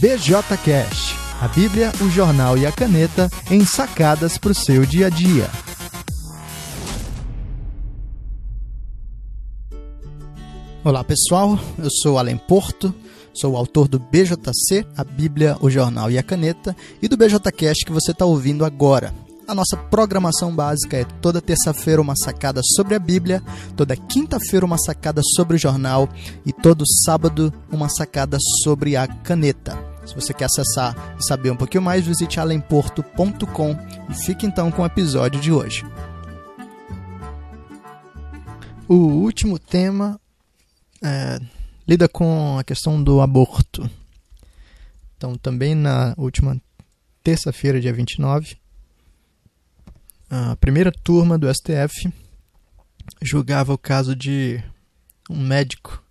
BJCast, a Bíblia, o jornal e a caneta em sacadas para o seu dia a dia. Olá pessoal, eu sou Alan Porto, sou o autor do BJC, a Bíblia, o jornal e a caneta, e do BJCast que você está ouvindo agora. A nossa programação básica é toda terça-feira uma sacada sobre a Bíblia, toda quinta-feira uma sacada sobre o jornal e todo sábado uma sacada sobre a caneta. Se você quer acessar e saber um pouquinho mais, visite alemporto.com e fique então com o episódio de hoje. O último tema é, lida com a questão do aborto. Então, também na última terça-feira, dia 29, a primeira turma do STF julgava o caso de um médico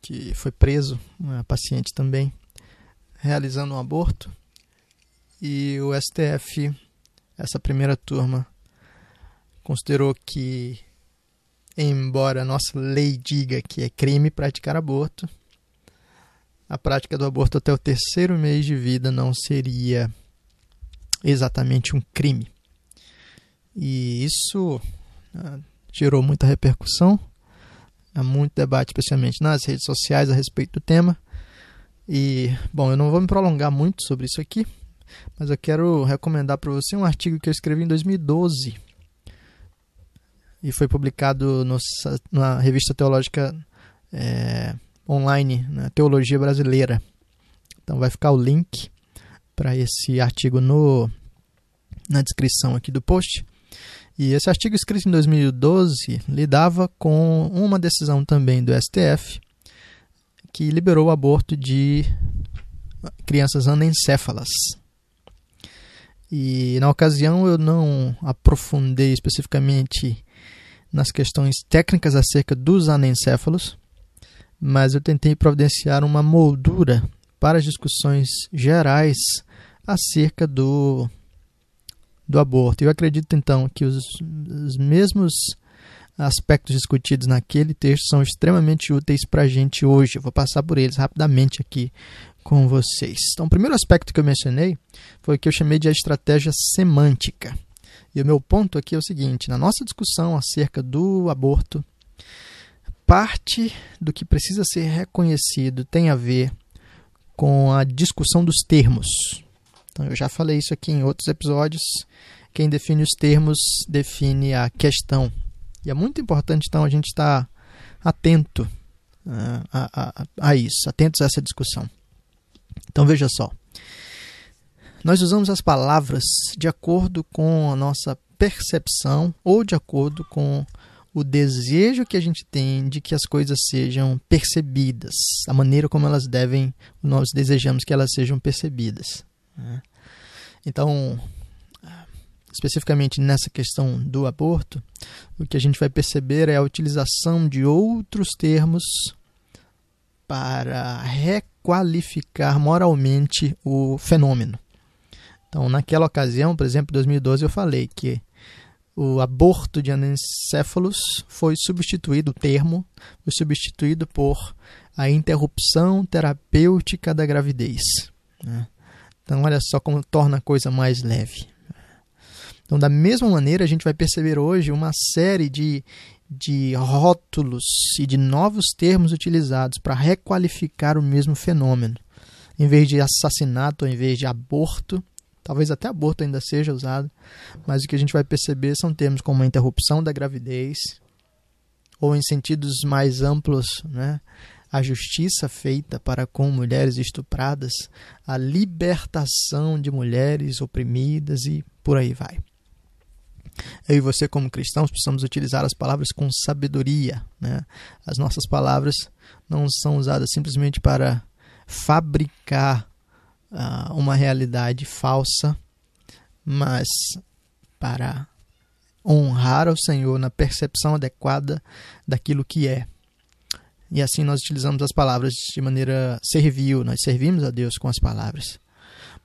que foi preso, uma paciente também, realizando um aborto. E o STF, essa primeira turma, considerou que, embora a nossa lei diga que é crime praticar aborto, a prática do aborto até o terceiro mês de vida não seria exatamente um crime. E isso uh, gerou muita repercussão, há muito debate, especialmente nas redes sociais, a respeito do tema. E, bom, eu não vou me prolongar muito sobre isso aqui, mas eu quero recomendar para você um artigo que eu escrevi em 2012 e foi publicado no, na revista teológica é, online, na Teologia Brasileira. Então vai ficar o link para esse artigo no, na descrição aqui do post. E esse artigo escrito em 2012 lidava com uma decisão também do STF que liberou o aborto de crianças anencéfalas. E na ocasião eu não aprofundei especificamente nas questões técnicas acerca dos anencéfalos, mas eu tentei providenciar uma moldura para as discussões gerais acerca do do aborto. Eu acredito então que os, os mesmos aspectos discutidos naquele texto são extremamente úteis para a gente hoje. Eu vou passar por eles rapidamente aqui com vocês. Então, o primeiro aspecto que eu mencionei foi o que eu chamei de estratégia semântica. E o meu ponto aqui é o seguinte: na nossa discussão acerca do aborto, parte do que precisa ser reconhecido tem a ver com a discussão dos termos. Então, eu já falei isso aqui em outros episódios. Quem define os termos define a questão. E é muito importante, então, a gente estar atento uh, a, a, a isso, atentos a essa discussão. Então, veja só. Nós usamos as palavras de acordo com a nossa percepção ou de acordo com o desejo que a gente tem de que as coisas sejam percebidas, a maneira como elas devem, nós desejamos que elas sejam percebidas. Né? Então, especificamente nessa questão do aborto, o que a gente vai perceber é a utilização de outros termos para requalificar moralmente o fenômeno. Então, naquela ocasião, por exemplo, em 2012, eu falei que o aborto de anencéfalos foi substituído, o termo foi substituído por a interrupção terapêutica da gravidez. Né? Então, olha só como torna a coisa mais leve. Então, da mesma maneira, a gente vai perceber hoje uma série de, de rótulos e de novos termos utilizados para requalificar o mesmo fenômeno. Em vez de assassinato, ao invés de aborto, talvez até aborto ainda seja usado, mas o que a gente vai perceber são termos como a interrupção da gravidez, ou em sentidos mais amplos, né, a justiça feita para com mulheres estupradas, a libertação de mulheres oprimidas e por aí vai. Eu e você, como cristãos, precisamos utilizar as palavras com sabedoria. Né? As nossas palavras não são usadas simplesmente para fabricar uh, uma realidade falsa, mas para honrar ao Senhor na percepção adequada daquilo que é. E assim nós utilizamos as palavras de maneira servil, nós servimos a Deus com as palavras.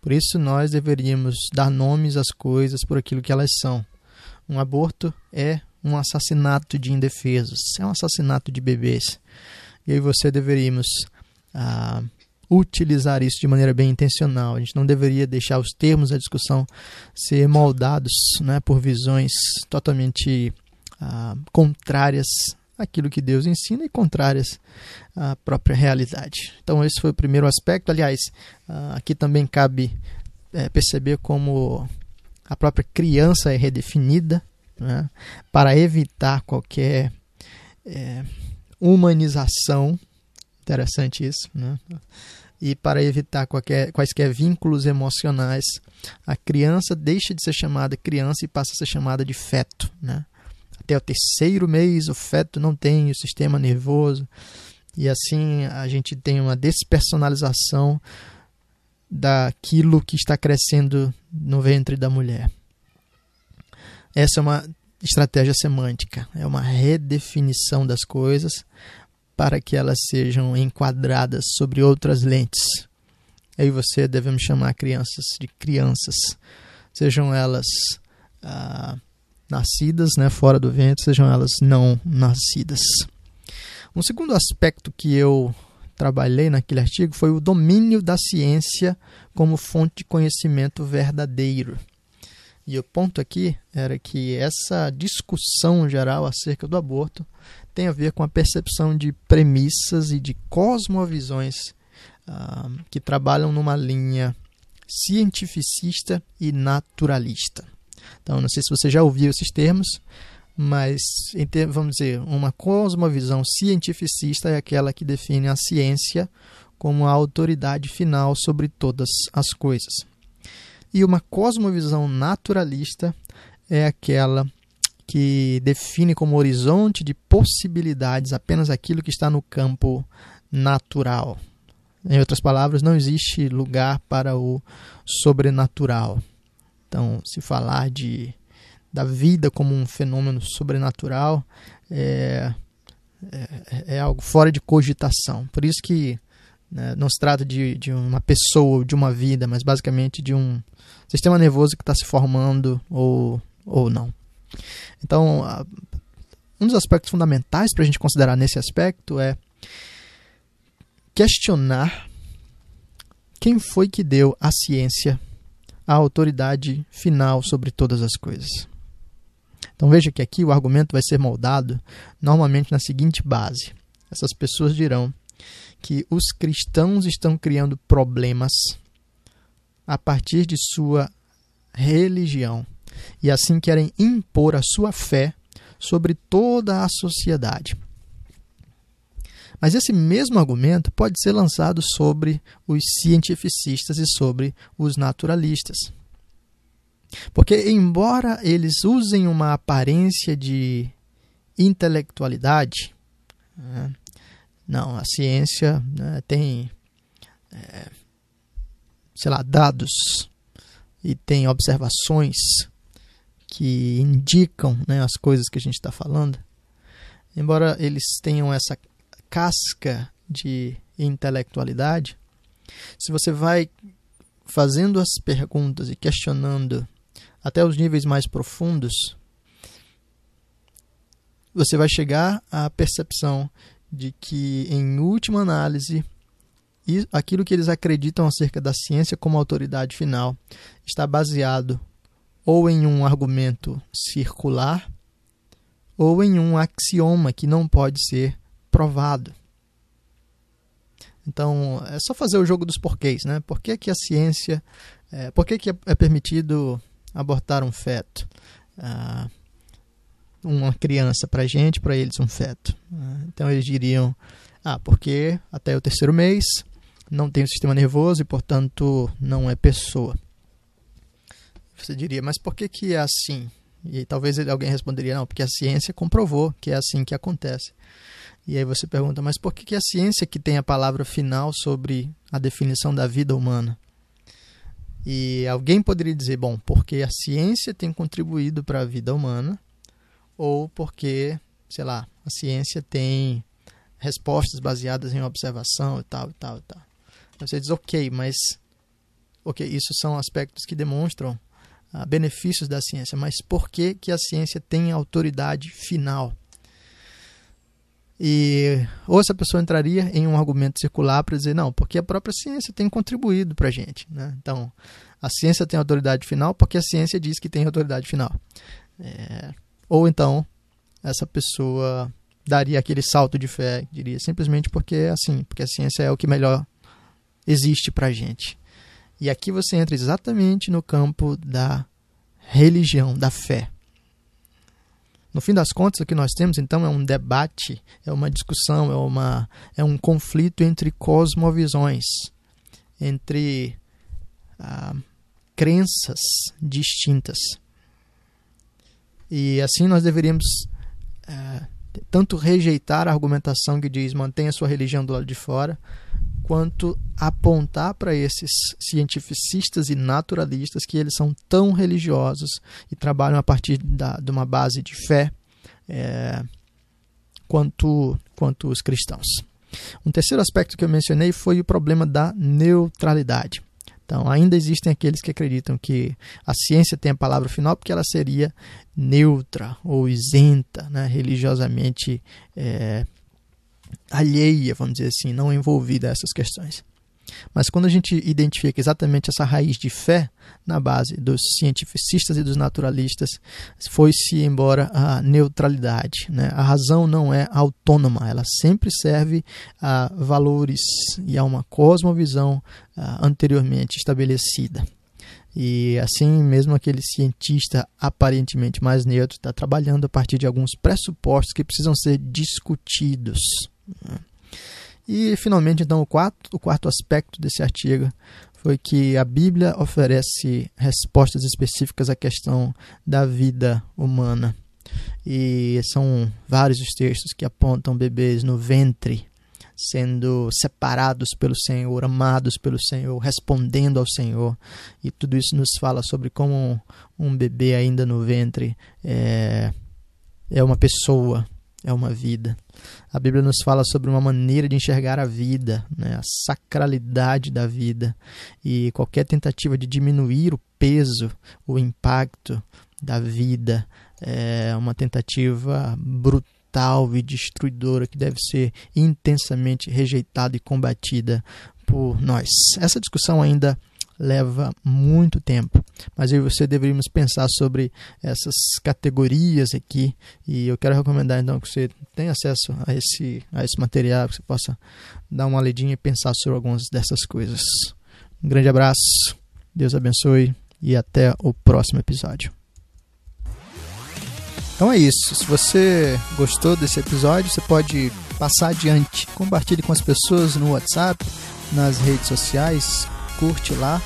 Por isso nós deveríamos dar nomes às coisas por aquilo que elas são. Um aborto é um assassinato de indefesos, é um assassinato de bebês. E aí você deveríamos ah, utilizar isso de maneira bem intencional. A gente não deveria deixar os termos da discussão ser moldados né, por visões totalmente ah, contrárias àquilo que Deus ensina e contrárias à própria realidade. Então, esse foi o primeiro aspecto. Aliás, ah, aqui também cabe é, perceber como a própria criança é redefinida né, para evitar qualquer é, humanização. Interessante isso. Né? E para evitar qualquer, quaisquer vínculos emocionais, a criança deixa de ser chamada criança e passa a ser chamada de feto. Né? Até o terceiro mês, o feto não tem o sistema nervoso. E assim a gente tem uma despersonalização daquilo que está crescendo no ventre da mulher. Essa é uma estratégia semântica, é uma redefinição das coisas para que elas sejam enquadradas sobre outras lentes. Aí você devemos chamar crianças de crianças, sejam elas ah, nascidas né, fora do ventre, sejam elas não nascidas. Um segundo aspecto que eu trabalhei naquele artigo foi o domínio da ciência como fonte de conhecimento verdadeiro. E o ponto aqui era que essa discussão geral acerca do aborto tem a ver com a percepção de premissas e de cosmovisões uh, que trabalham numa linha cientificista e naturalista. Então, não sei se você já ouviu esses termos, mas vamos dizer, uma cosmovisão cientificista é aquela que define a ciência como a autoridade final sobre todas as coisas. E uma cosmovisão naturalista é aquela que define como horizonte de possibilidades apenas aquilo que está no campo natural. Em outras palavras, não existe lugar para o sobrenatural. Então, se falar de da vida como um fenômeno sobrenatural é, é, é algo fora de cogitação. Por isso que né, não se trata de, de uma pessoa ou de uma vida, mas basicamente de um sistema nervoso que está se formando ou, ou não. Então, um dos aspectos fundamentais para a gente considerar nesse aspecto é questionar quem foi que deu à ciência a autoridade final sobre todas as coisas. Então veja que aqui o argumento vai ser moldado normalmente na seguinte base: essas pessoas dirão que os cristãos estão criando problemas a partir de sua religião e assim querem impor a sua fé sobre toda a sociedade. Mas esse mesmo argumento pode ser lançado sobre os cientificistas e sobre os naturalistas. Porque, embora eles usem uma aparência de intelectualidade, né, não, a ciência né, tem, é, sei lá, dados e tem observações que indicam né, as coisas que a gente está falando, embora eles tenham essa casca de intelectualidade, se você vai fazendo as perguntas e questionando até os níveis mais profundos, você vai chegar à percepção de que, em última análise, aquilo que eles acreditam acerca da ciência como autoridade final está baseado ou em um argumento circular ou em um axioma que não pode ser provado. Então, é só fazer o jogo dos porquês, né? Por que, que a ciência... É, por que, que é permitido abortar um feto. Ah, uma criança para gente, para eles um feto. Ah, então eles diriam: ah, porque até o terceiro mês não tem o sistema nervoso e, portanto, não é pessoa. Você diria, mas por que, que é assim? E talvez alguém responderia: não, porque a ciência comprovou que é assim que acontece. E aí você pergunta, mas por que, que a ciência que tem a palavra final sobre a definição da vida humana? E alguém poderia dizer, bom, porque a ciência tem contribuído para a vida humana, ou porque, sei lá, a ciência tem respostas baseadas em observação e tal, e tal, e tal. Você diz, ok, mas ok, isso são aspectos que demonstram ah, benefícios da ciência, mas por que, que a ciência tem autoridade final? E ou essa pessoa entraria em um argumento circular para dizer não, porque a própria ciência tem contribuído para a gente. Né? Então, a ciência tem autoridade final porque a ciência diz que tem autoridade final. É, ou então, essa pessoa daria aquele salto de fé, diria simplesmente porque é assim, porque a ciência é o que melhor existe para a gente. E aqui você entra exatamente no campo da religião, da fé. No fim das contas, o que nós temos então é um debate, é uma discussão, é, uma, é um conflito entre cosmovisões, entre ah, crenças distintas. E assim nós deveríamos ah, tanto rejeitar a argumentação que diz mantenha sua religião do lado de fora, quanto apontar para esses cientificistas e naturalistas que eles são tão religiosos e trabalham a partir da, de uma base de fé é, quanto, quanto os cristãos. Um terceiro aspecto que eu mencionei foi o problema da neutralidade. Então, ainda existem aqueles que acreditam que a ciência tem a palavra final porque ela seria neutra ou isenta, né, religiosamente é, alheia, vamos dizer assim, não envolvida a essas questões. Mas quando a gente identifica exatamente essa raiz de fé na base dos cientificistas e dos naturalistas, foi-se embora a neutralidade. Né? A razão não é autônoma, ela sempre serve a valores e a uma cosmovisão uh, anteriormente estabelecida. E assim, mesmo aquele cientista aparentemente mais neutro está trabalhando a partir de alguns pressupostos que precisam ser discutidos. E, finalmente, então, o quarto, o quarto aspecto desse artigo foi que a Bíblia oferece respostas específicas à questão da vida humana. E são vários os textos que apontam bebês no ventre sendo separados pelo Senhor, amados pelo Senhor, respondendo ao Senhor. E tudo isso nos fala sobre como um bebê ainda no ventre é, é uma pessoa, é uma vida. A Bíblia nos fala sobre uma maneira de enxergar a vida, né? a sacralidade da vida. E qualquer tentativa de diminuir o peso, o impacto da vida, é uma tentativa brutal e destruidora que deve ser intensamente rejeitada e combatida por nós. Essa discussão ainda leva muito tempo. Mas eu e você deveríamos pensar sobre essas categorias aqui e eu quero recomendar então que você tenha acesso a esse, a esse material, que você possa dar uma lidinha e pensar sobre algumas dessas coisas. Um grande abraço, Deus abençoe e até o próximo episódio. Então é isso. Se você gostou desse episódio, você pode passar adiante. Compartilhe com as pessoas no WhatsApp, nas redes sociais, curte lá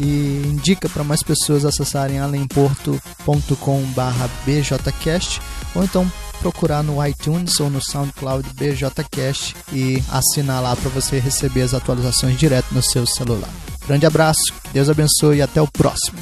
e indica para mais pessoas acessarem alemporto.com/bjcast ou então procurar no iTunes ou no SoundCloud BJCast e assinar lá para você receber as atualizações direto no seu celular. Grande abraço, Deus abençoe e até o próximo.